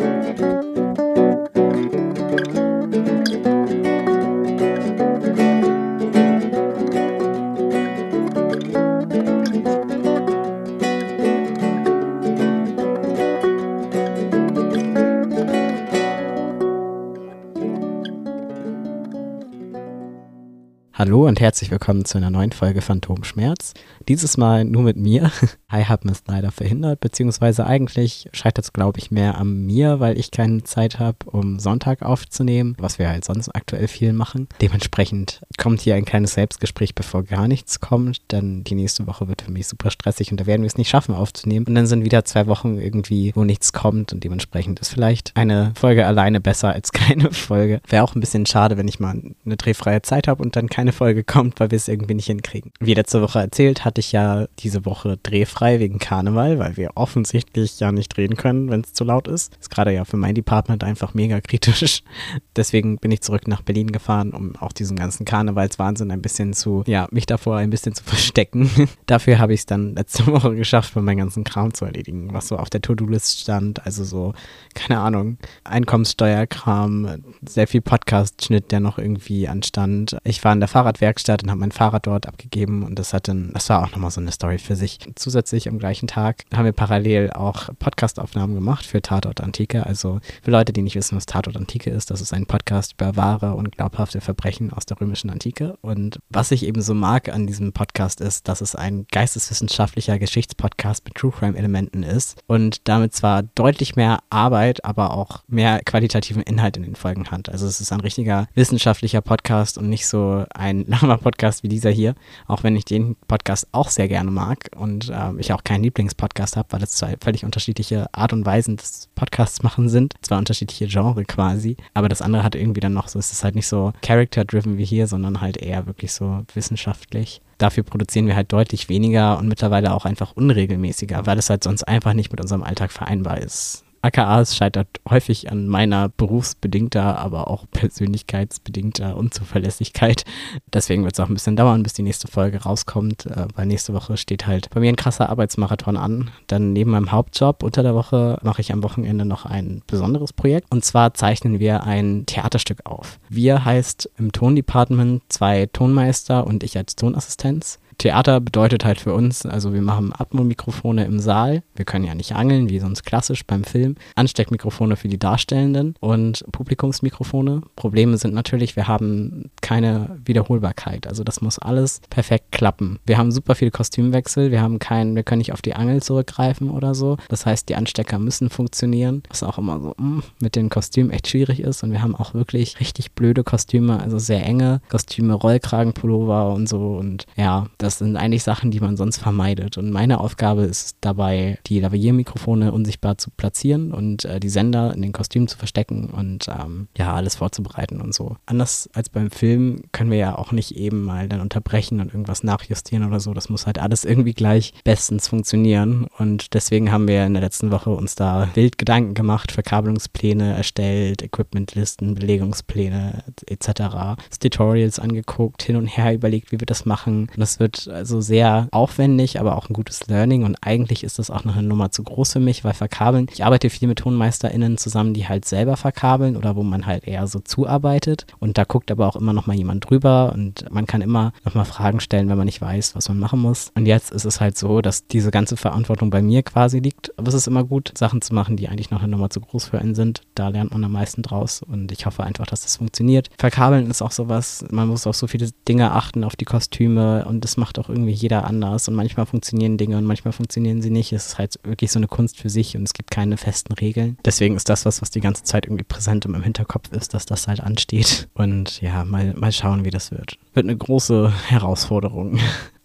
Thank you. Hallo und herzlich willkommen zu einer neuen Folge Phantomschmerz. Dieses Mal nur mit mir. Hi haben ist leider verhindert, beziehungsweise eigentlich scheitert es, glaube ich, mehr an mir, weil ich keine Zeit habe, um Sonntag aufzunehmen, was wir halt sonst aktuell viel machen. Dementsprechend kommt hier ein kleines Selbstgespräch, bevor gar nichts kommt, denn die nächste Woche wird für mich super stressig und da werden wir es nicht schaffen aufzunehmen. Und dann sind wieder zwei Wochen irgendwie, wo nichts kommt und dementsprechend ist vielleicht eine Folge alleine besser als keine Folge. Wäre auch ein bisschen schade, wenn ich mal eine drehfreie Zeit habe und dann keine Folge kommt, weil wir es irgendwie nicht hinkriegen. Wie letzte Woche erzählt, hatte ich ja diese Woche drehfrei wegen Karneval, weil wir offensichtlich ja nicht drehen können, wenn es zu laut ist. Ist gerade ja für mein Department einfach mega kritisch. Deswegen bin ich zurück nach Berlin gefahren, um auch diesen ganzen Karnevalswahnsinn ein bisschen zu, ja, mich davor ein bisschen zu verstecken. Dafür habe ich es dann letzte Woche geschafft, meinen ganzen Kram zu erledigen, was so auf der To-Do-List stand. Also so, keine Ahnung, Einkommenssteuerkram, sehr viel Podcast-Schnitt, der noch irgendwie anstand. Ich war in der Fahr Fahrradwerkstatt und habe mein Fahrrad dort abgegeben und das hat dann, das war auch nochmal so eine Story für sich. Zusätzlich am gleichen Tag haben wir parallel auch Podcastaufnahmen gemacht für Tatort Antike. Also für Leute, die nicht wissen, was Tatort Antike ist, das ist ein Podcast über wahre und glaubhafte Verbrechen aus der römischen Antike. Und was ich eben so mag an diesem Podcast ist, dass es ein geisteswissenschaftlicher Geschichtspodcast mit True Crime Elementen ist und damit zwar deutlich mehr Arbeit, aber auch mehr qualitativen Inhalt in den Folgen hat. Also es ist ein richtiger wissenschaftlicher Podcast und nicht so ein Lama-Podcast wie dieser hier, auch wenn ich den Podcast auch sehr gerne mag und äh, ich auch keinen Lieblingspodcast habe, weil es zwei völlig unterschiedliche Art und Weisen des Podcasts machen sind, zwei unterschiedliche Genre quasi, aber das andere hat irgendwie dann noch so, es ist halt nicht so character-driven wie hier, sondern halt eher wirklich so wissenschaftlich dafür produzieren wir halt deutlich weniger und mittlerweile auch einfach unregelmäßiger, weil es halt sonst einfach nicht mit unserem Alltag vereinbar ist. AKAs scheitert häufig an meiner berufsbedingter, aber auch persönlichkeitsbedingter Unzuverlässigkeit. Deswegen wird es auch ein bisschen dauern, bis die nächste Folge rauskommt, äh, weil nächste Woche steht halt bei mir ein krasser Arbeitsmarathon an. Dann neben meinem Hauptjob unter der Woche mache ich am Wochenende noch ein besonderes Projekt. Und zwar zeichnen wir ein Theaterstück auf. Wir heißt im Tondepartment zwei Tonmeister und ich als Tonassistenz. Theater bedeutet halt für uns, also wir machen Atmo-Mikrofone im Saal. Wir können ja nicht angeln, wie sonst klassisch beim Film. Ansteckmikrofone für die Darstellenden und Publikumsmikrofone. Probleme sind natürlich, wir haben keine Wiederholbarkeit. Also das muss alles perfekt klappen. Wir haben super viel Kostümwechsel. Wir haben keinen, wir können nicht auf die Angel zurückgreifen oder so. Das heißt, die Anstecker müssen funktionieren. Was auch immer so mm, mit den Kostümen echt schwierig ist. Und wir haben auch wirklich richtig blöde Kostüme, also sehr enge Kostüme, Rollkragenpullover und so. Und ja, das das sind eigentlich Sachen, die man sonst vermeidet. Und meine Aufgabe ist dabei, die Lavalier-Mikrofone unsichtbar zu platzieren und äh, die Sender in den Kostümen zu verstecken und ähm, ja, alles vorzubereiten und so. Anders als beim Film können wir ja auch nicht eben mal dann unterbrechen und irgendwas nachjustieren oder so. Das muss halt alles irgendwie gleich bestens funktionieren. Und deswegen haben wir in der letzten Woche uns da wild Gedanken gemacht, Verkabelungspläne erstellt, Equipmentlisten, Belegungspläne etc. Tutorials angeguckt, hin und her überlegt, wie wir das machen. Das wird also sehr aufwendig, aber auch ein gutes Learning und eigentlich ist das auch noch eine Nummer zu groß für mich, weil verkabeln, ich arbeite viel mit TonmeisterInnen zusammen, die halt selber verkabeln oder wo man halt eher so zuarbeitet und da guckt aber auch immer noch mal jemand drüber und man kann immer noch mal Fragen stellen, wenn man nicht weiß, was man machen muss. Und jetzt ist es halt so, dass diese ganze Verantwortung bei mir quasi liegt, aber es ist immer gut, Sachen zu machen, die eigentlich noch eine Nummer zu groß für einen sind. Da lernt man am meisten draus und ich hoffe einfach, dass das funktioniert. Verkabeln ist auch sowas, man muss auf so viele Dinge achten, auf die Kostüme und das macht auch irgendwie jeder anders und manchmal funktionieren Dinge und manchmal funktionieren sie nicht. Es ist halt wirklich so eine Kunst für sich und es gibt keine festen Regeln. Deswegen ist das was, was die ganze Zeit irgendwie präsent im Hinterkopf ist, dass das halt ansteht. Und ja, mal, mal schauen, wie das wird. Wird eine große Herausforderung.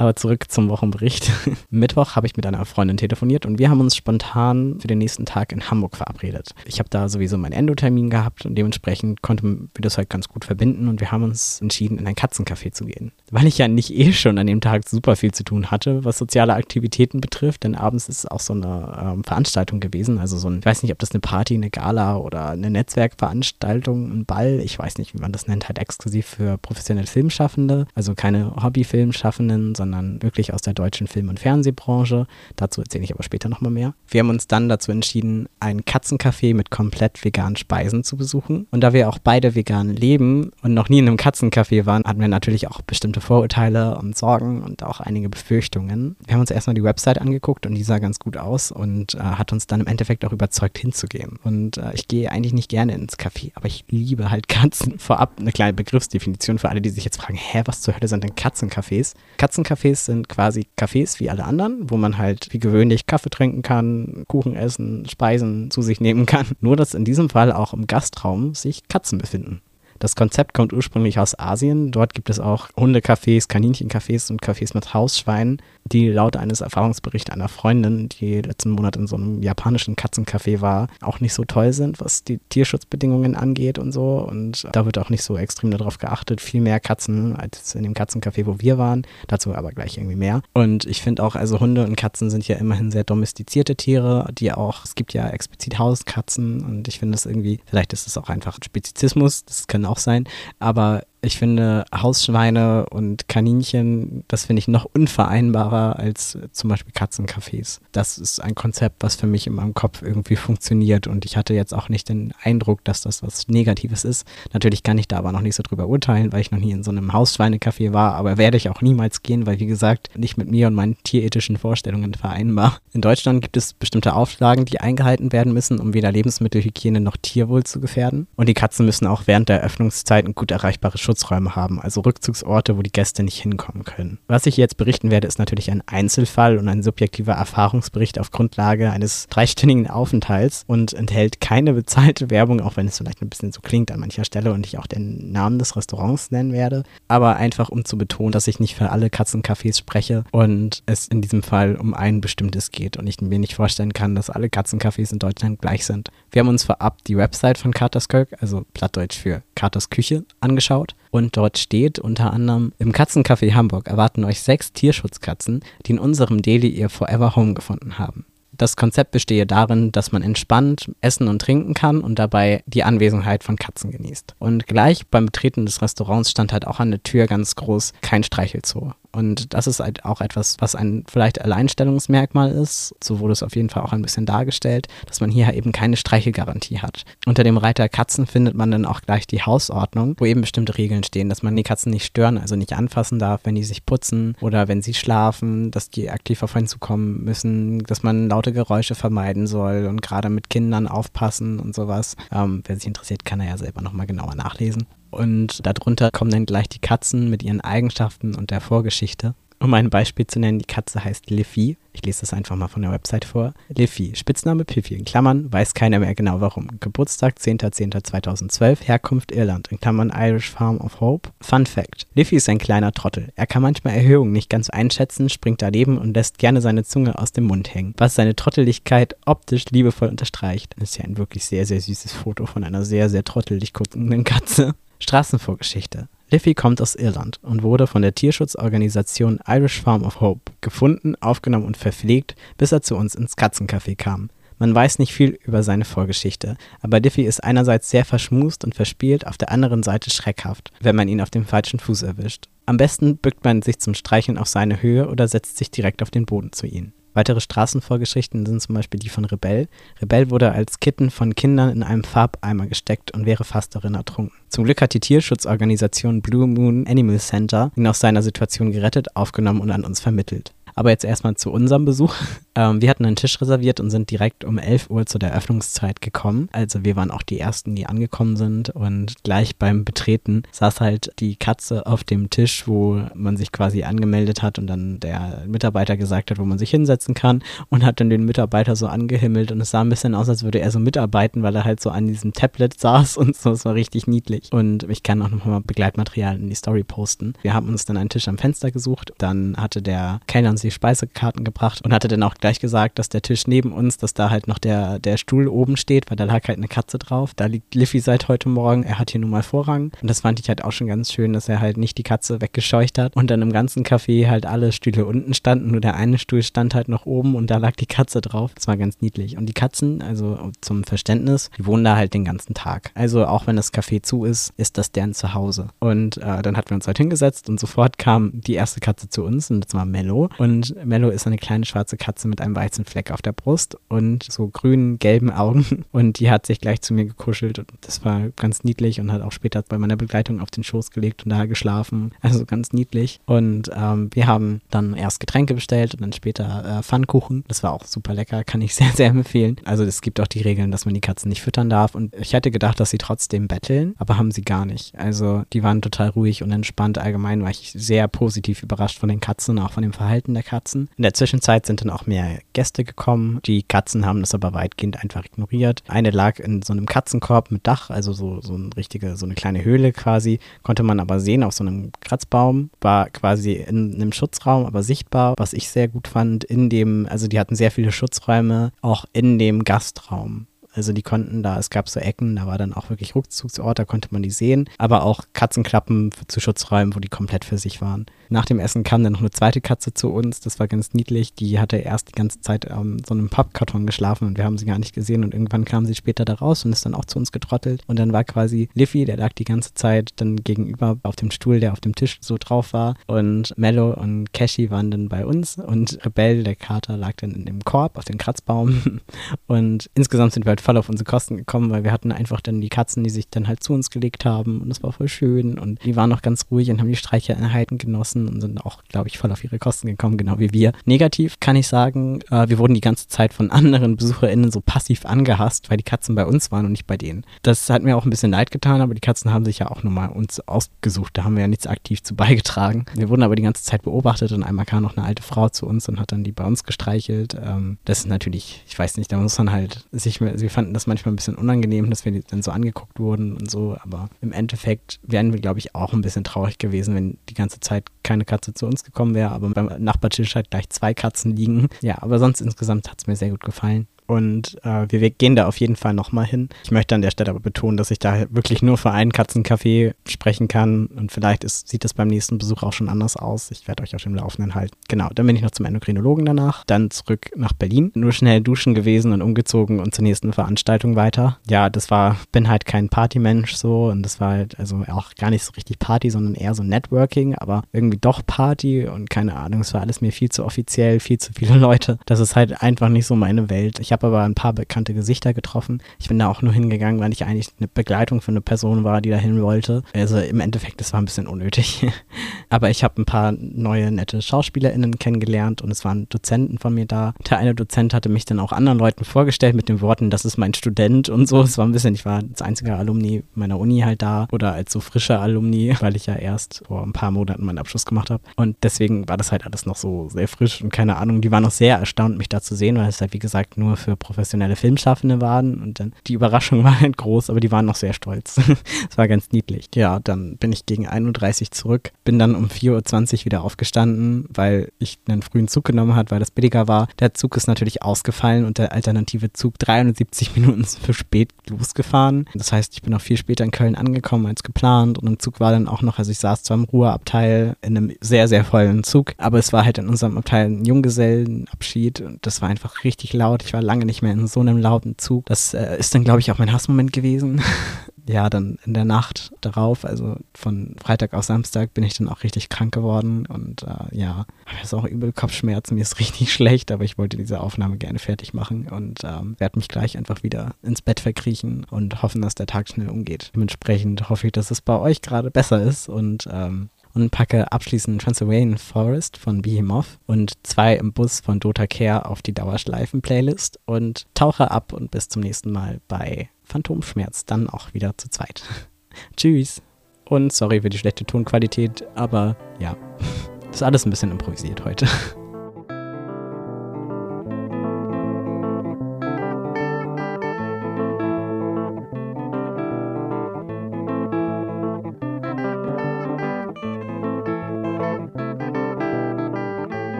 Aber zurück zum Wochenbericht. Mittwoch habe ich mit einer Freundin telefoniert und wir haben uns spontan für den nächsten Tag in Hamburg verabredet. Ich habe da sowieso meinen Endotermin gehabt und dementsprechend konnten wir das halt ganz gut verbinden und wir haben uns entschieden, in ein Katzencafé zu gehen. Weil ich ja nicht eh schon an dem Tag super viel zu tun hatte, was soziale Aktivitäten betrifft, denn abends ist es auch so eine ähm, Veranstaltung gewesen, also so ein, ich weiß nicht, ob das eine Party, eine Gala oder eine Netzwerkveranstaltung, ein Ball, ich weiß nicht, wie man das nennt, halt exklusiv für professionelle Filmschaffende, also keine Hobbyfilmschaffenden, sondern sondern wirklich aus der deutschen Film- und Fernsehbranche. Dazu erzähle ich aber später nochmal mehr. Wir haben uns dann dazu entschieden, ein Katzencafé mit komplett veganen Speisen zu besuchen. Und da wir auch beide vegan leben und noch nie in einem Katzencafé waren, hatten wir natürlich auch bestimmte Vorurteile und Sorgen und auch einige Befürchtungen. Wir haben uns erstmal die Website angeguckt und die sah ganz gut aus und äh, hat uns dann im Endeffekt auch überzeugt hinzugehen. Und äh, ich gehe eigentlich nicht gerne ins Café, aber ich liebe halt Katzen. Vorab eine kleine Begriffsdefinition für alle, die sich jetzt fragen, hä, was zur Hölle sind denn Katzencafés? Katzencafés sind quasi Cafés wie alle anderen, wo man halt wie gewöhnlich Kaffee trinken kann, Kuchen essen, Speisen zu sich nehmen kann. Nur, dass in diesem Fall auch im Gastraum sich Katzen befinden. Das Konzept kommt ursprünglich aus Asien. Dort gibt es auch Hundecafés, Kaninchencafés und Cafés mit Hausschweinen, die laut eines Erfahrungsberichts einer Freundin, die letzten Monat in so einem japanischen Katzencafé war, auch nicht so toll sind, was die Tierschutzbedingungen angeht und so. Und da wird auch nicht so extrem darauf geachtet. Viel mehr Katzen als in dem Katzencafé, wo wir waren. Dazu aber gleich irgendwie mehr. Und ich finde auch, also Hunde und Katzen sind ja immerhin sehr domestizierte Tiere, die auch, es gibt ja explizit Hauskatzen und ich finde es irgendwie, vielleicht ist es auch einfach Spezizismus, das können auch sein, aber ich finde Hausschweine und Kaninchen, das finde ich noch unvereinbarer als zum Beispiel Katzencafés. Das ist ein Konzept, was für mich in meinem Kopf irgendwie funktioniert und ich hatte jetzt auch nicht den Eindruck, dass das was Negatives ist. Natürlich kann ich da aber noch nicht so drüber urteilen, weil ich noch nie in so einem Hausschweinecafé war, aber werde ich auch niemals gehen, weil wie gesagt, nicht mit mir und meinen tierethischen Vorstellungen vereinbar. In Deutschland gibt es bestimmte Auflagen, die eingehalten werden müssen, um weder Lebensmittelhygiene noch Tierwohl zu gefährden. Und die Katzen müssen auch während der Öffnungszeit ein gut erreichbares Schutzräume haben, also Rückzugsorte, wo die Gäste nicht hinkommen können. Was ich jetzt berichten werde, ist natürlich ein Einzelfall und ein subjektiver Erfahrungsbericht auf Grundlage eines dreistündigen Aufenthalts und enthält keine bezahlte Werbung, auch wenn es vielleicht ein bisschen so klingt an mancher Stelle und ich auch den Namen des Restaurants nennen werde, aber einfach um zu betonen, dass ich nicht für alle Katzencafés spreche und es in diesem Fall um ein bestimmtes geht und ich mir nicht vorstellen kann, dass alle Katzencafés in Deutschland gleich sind. Wir haben uns vorab die Website von Katerskirk, also Plattdeutsch für Katers Küche, angeschaut und dort steht unter anderem, im Katzencafé Hamburg erwarten euch sechs Tierschutzkatzen, die in unserem Deli ihr Forever Home gefunden haben. Das Konzept bestehe darin, dass man entspannt essen und trinken kann und dabei die Anwesenheit von Katzen genießt. Und gleich beim Betreten des Restaurants stand halt auch an der Tür ganz groß kein Streichelzoo. Und das ist halt auch etwas, was ein vielleicht Alleinstellungsmerkmal ist. So wurde es auf jeden Fall auch ein bisschen dargestellt, dass man hier eben keine Streichelgarantie hat. Unter dem Reiter Katzen findet man dann auch gleich die Hausordnung, wo eben bestimmte Regeln stehen, dass man die Katzen nicht stören, also nicht anfassen darf, wenn die sich putzen oder wenn sie schlafen, dass die aktiv auf einen zukommen müssen, dass man laute Geräusche vermeiden soll und gerade mit Kindern aufpassen und sowas. Ähm, wer sich interessiert, kann er ja selber nochmal genauer nachlesen. Und darunter kommen dann gleich die Katzen mit ihren Eigenschaften und der Vorgeschichte. Um ein Beispiel zu nennen, die Katze heißt Liffy. Ich lese das einfach mal von der Website vor. Liffy, Spitzname Piffy, in Klammern, weiß keiner mehr genau warum. Geburtstag 10.10.2012, Herkunft Irland, in Klammern Irish Farm of Hope. Fun Fact, Liffy ist ein kleiner Trottel. Er kann manchmal Erhöhungen nicht ganz einschätzen, springt daneben und lässt gerne seine Zunge aus dem Mund hängen, was seine Trotteligkeit optisch liebevoll unterstreicht. Das ist ja ein wirklich sehr, sehr süßes Foto von einer sehr, sehr trottelig guckenden Katze. Straßenvorgeschichte. Liffey kommt aus Irland und wurde von der Tierschutzorganisation Irish Farm of Hope gefunden, aufgenommen und verpflegt, bis er zu uns ins Katzencafé kam. Man weiß nicht viel über seine Vorgeschichte, aber Diffie ist einerseits sehr verschmust und verspielt, auf der anderen Seite schreckhaft, wenn man ihn auf dem falschen Fuß erwischt. Am besten bückt man sich zum Streicheln auf seine Höhe oder setzt sich direkt auf den Boden zu ihm. Weitere Straßenvorgeschichten sind zum Beispiel die von Rebell. Rebell wurde als Kitten von Kindern in einem Farbeimer gesteckt und wäre fast darin ertrunken. Zum Glück hat die Tierschutzorganisation Blue Moon Animal Center ihn aus seiner Situation gerettet, aufgenommen und an uns vermittelt. Aber jetzt erstmal zu unserem Besuch. Ähm, wir hatten einen Tisch reserviert und sind direkt um 11 Uhr zu der Öffnungszeit gekommen. Also wir waren auch die Ersten, die angekommen sind. Und gleich beim Betreten saß halt die Katze auf dem Tisch, wo man sich quasi angemeldet hat und dann der Mitarbeiter gesagt hat, wo man sich hinsetzen kann und hat dann den Mitarbeiter so angehimmelt und es sah ein bisschen aus, als würde er so mitarbeiten, weil er halt so an diesem Tablet saß und so. Es war richtig niedlich. Und ich kann auch nochmal Begleitmaterial in die Story posten. Wir haben uns dann einen Tisch am Fenster gesucht. Dann hatte der Kellner uns die Speisekarten gebracht und hatte dann auch gleich gesagt, dass der Tisch neben uns, dass da halt noch der, der Stuhl oben steht, weil da lag halt eine Katze drauf. Da liegt Liffy seit heute Morgen. Er hat hier nun mal Vorrang. Und das fand ich halt auch schon ganz schön, dass er halt nicht die Katze weggescheucht hat und dann im ganzen Café halt alle Stühle unten standen. Nur der eine Stuhl stand halt noch oben und da lag die Katze drauf. Das war ganz niedlich. Und die Katzen, also zum Verständnis, die wohnen da halt den ganzen Tag. Also auch wenn das Café zu ist, ist das deren Zuhause. Und äh, dann hatten wir uns halt hingesetzt und sofort kam die erste Katze zu uns und das war Mello. Und Mello ist eine kleine schwarze Katze mit einem weißen Fleck auf der Brust und so grünen, gelben Augen. Und die hat sich gleich zu mir gekuschelt und das war ganz niedlich und hat auch später bei meiner Begleitung auf den Schoß gelegt und da geschlafen. Also ganz niedlich. Und ähm, wir haben dann erst Getränke bestellt und dann später äh, Pfannkuchen. Das war auch super lecker, kann ich sehr, sehr empfehlen. Also es gibt auch die Regeln, dass man die Katzen nicht füttern darf. Und ich hätte gedacht, dass sie trotzdem betteln, aber haben sie gar nicht. Also die waren total ruhig und entspannt. Allgemein war ich sehr positiv überrascht von den Katzen, auch von dem Verhalten der Katzen. In der Zwischenzeit sind dann auch mehr Gäste gekommen. Die Katzen haben das aber weitgehend einfach ignoriert. Eine lag in so einem Katzenkorb mit Dach, also so, so eine richtige, so eine kleine Höhle quasi. Konnte man aber sehen auf so einem Kratzbaum. War quasi in einem Schutzraum, aber sichtbar, was ich sehr gut fand. In dem, also die hatten sehr viele Schutzräume, auch in dem Gastraum. Also die konnten da, es gab so Ecken, da war dann auch wirklich Rückzugsort, da konnte man die sehen, aber auch Katzenklappen zu Schutzräumen, wo die komplett für sich waren. Nach dem Essen kam dann noch eine zweite Katze zu uns, das war ganz niedlich. Die hatte erst die ganze Zeit ähm, so einem Pappkarton geschlafen und wir haben sie gar nicht gesehen und irgendwann kam sie später da raus und ist dann auch zu uns getrottelt. Und dann war quasi Liffy, der lag die ganze Zeit dann gegenüber auf dem Stuhl, der auf dem Tisch so drauf war. Und Mello und Cashy waren dann bei uns und Rebell, der Kater, lag dann in dem Korb auf dem Kratzbaum. Und insgesamt sind wir halt voll auf unsere Kosten gekommen, weil wir hatten einfach dann die Katzen, die sich dann halt zu uns gelegt haben und das war voll schön und die waren noch ganz ruhig und haben die Streicheinheiten genossen und sind auch, glaube ich, voll auf ihre Kosten gekommen, genau wie wir. Negativ kann ich sagen, äh, wir wurden die ganze Zeit von anderen BesucherInnen so passiv angehasst, weil die Katzen bei uns waren und nicht bei denen. Das hat mir auch ein bisschen leid getan, aber die Katzen haben sich ja auch nochmal uns ausgesucht, da haben wir ja nichts aktiv zu beigetragen. Wir wurden aber die ganze Zeit beobachtet und einmal kam noch eine alte Frau zu uns und hat dann die bei uns gestreichelt. Ähm, das ist natürlich, ich weiß nicht, da muss man halt sich, wir fanden das manchmal ein bisschen unangenehm, dass wir dann so angeguckt wurden und so, aber im Endeffekt wären wir, glaube ich, auch ein bisschen traurig gewesen, wenn die ganze Zeit keine Katze zu uns gekommen wäre, aber beim Nachbartisch halt gleich zwei Katzen liegen. Ja, aber sonst insgesamt hat es mir sehr gut gefallen. Und äh, wir gehen da auf jeden Fall nochmal hin. Ich möchte an der Stelle aber betonen, dass ich da wirklich nur für einen Katzencafé sprechen kann. Und vielleicht ist, sieht das beim nächsten Besuch auch schon anders aus. Ich werde euch auf dem Laufenden halten. Genau, dann bin ich noch zum Endokrinologen danach. Dann zurück nach Berlin. Nur schnell duschen gewesen und umgezogen und zur nächsten Veranstaltung weiter. Ja, das war, bin halt kein Partymensch so. Und das war halt also auch gar nicht so richtig Party, sondern eher so Networking. Aber irgendwie doch Party und keine Ahnung. Es war alles mir viel zu offiziell, viel zu viele Leute. Das ist halt einfach nicht so meine Welt. Ich habe habe aber ein paar bekannte Gesichter getroffen. Ich bin da auch nur hingegangen, weil ich eigentlich eine Begleitung für eine Person war, die dahin wollte. Also im Endeffekt, das war ein bisschen unnötig. aber ich habe ein paar neue, nette SchauspielerInnen kennengelernt und es waren Dozenten von mir da. Der eine Dozent hatte mich dann auch anderen Leuten vorgestellt mit den Worten, das ist mein Student und so. Es war ein bisschen, ich war als einziger Alumni meiner Uni halt da oder als so frischer Alumni, weil ich ja erst vor ein paar Monaten meinen Abschluss gemacht habe. Und deswegen war das halt alles noch so sehr frisch und keine Ahnung. Die waren noch sehr erstaunt, mich da zu sehen, weil es halt, wie gesagt, nur für professionelle Filmschaffende waren. Und dann die Überraschung war halt groß, aber die waren noch sehr stolz. Es war ganz niedlich. Ja, dann bin ich gegen 1.30 Uhr zurück, bin dann um 4.20 Uhr wieder aufgestanden, weil ich einen frühen Zug genommen hat, weil das billiger war. Der Zug ist natürlich ausgefallen und der alternative Zug 73 Minuten zu spät losgefahren. Das heißt, ich bin auch viel später in Köln angekommen als geplant und im Zug war dann auch noch, also ich saß zwar im Ruheabteil in einem sehr, sehr vollen Zug, aber es war halt in unserem Abteil ein Junggesellenabschied und das war einfach richtig laut. Ich war lange nicht mehr in so einem lauten Zug. Das äh, ist dann, glaube ich, auch mein Hassmoment gewesen. ja, dann in der Nacht darauf, also von Freitag auf Samstag, bin ich dann auch richtig krank geworden und äh, ja, habe jetzt auch übel Kopfschmerzen, mir ist richtig schlecht, aber ich wollte diese Aufnahme gerne fertig machen und ähm, werde mich gleich einfach wieder ins Bett verkriechen und hoffen, dass der Tag schnell umgeht. Dementsprechend hoffe ich, dass es bei euch gerade besser ist und ähm, und packe abschließend Transylvanian Forest von Behemoth und zwei im Bus von Dota Care auf die Dauerschleifen-Playlist und tauche ab und bis zum nächsten Mal bei Phantomschmerz, dann auch wieder zu zweit. Tschüss. Und sorry für die schlechte Tonqualität, aber ja, das ist alles ein bisschen improvisiert heute.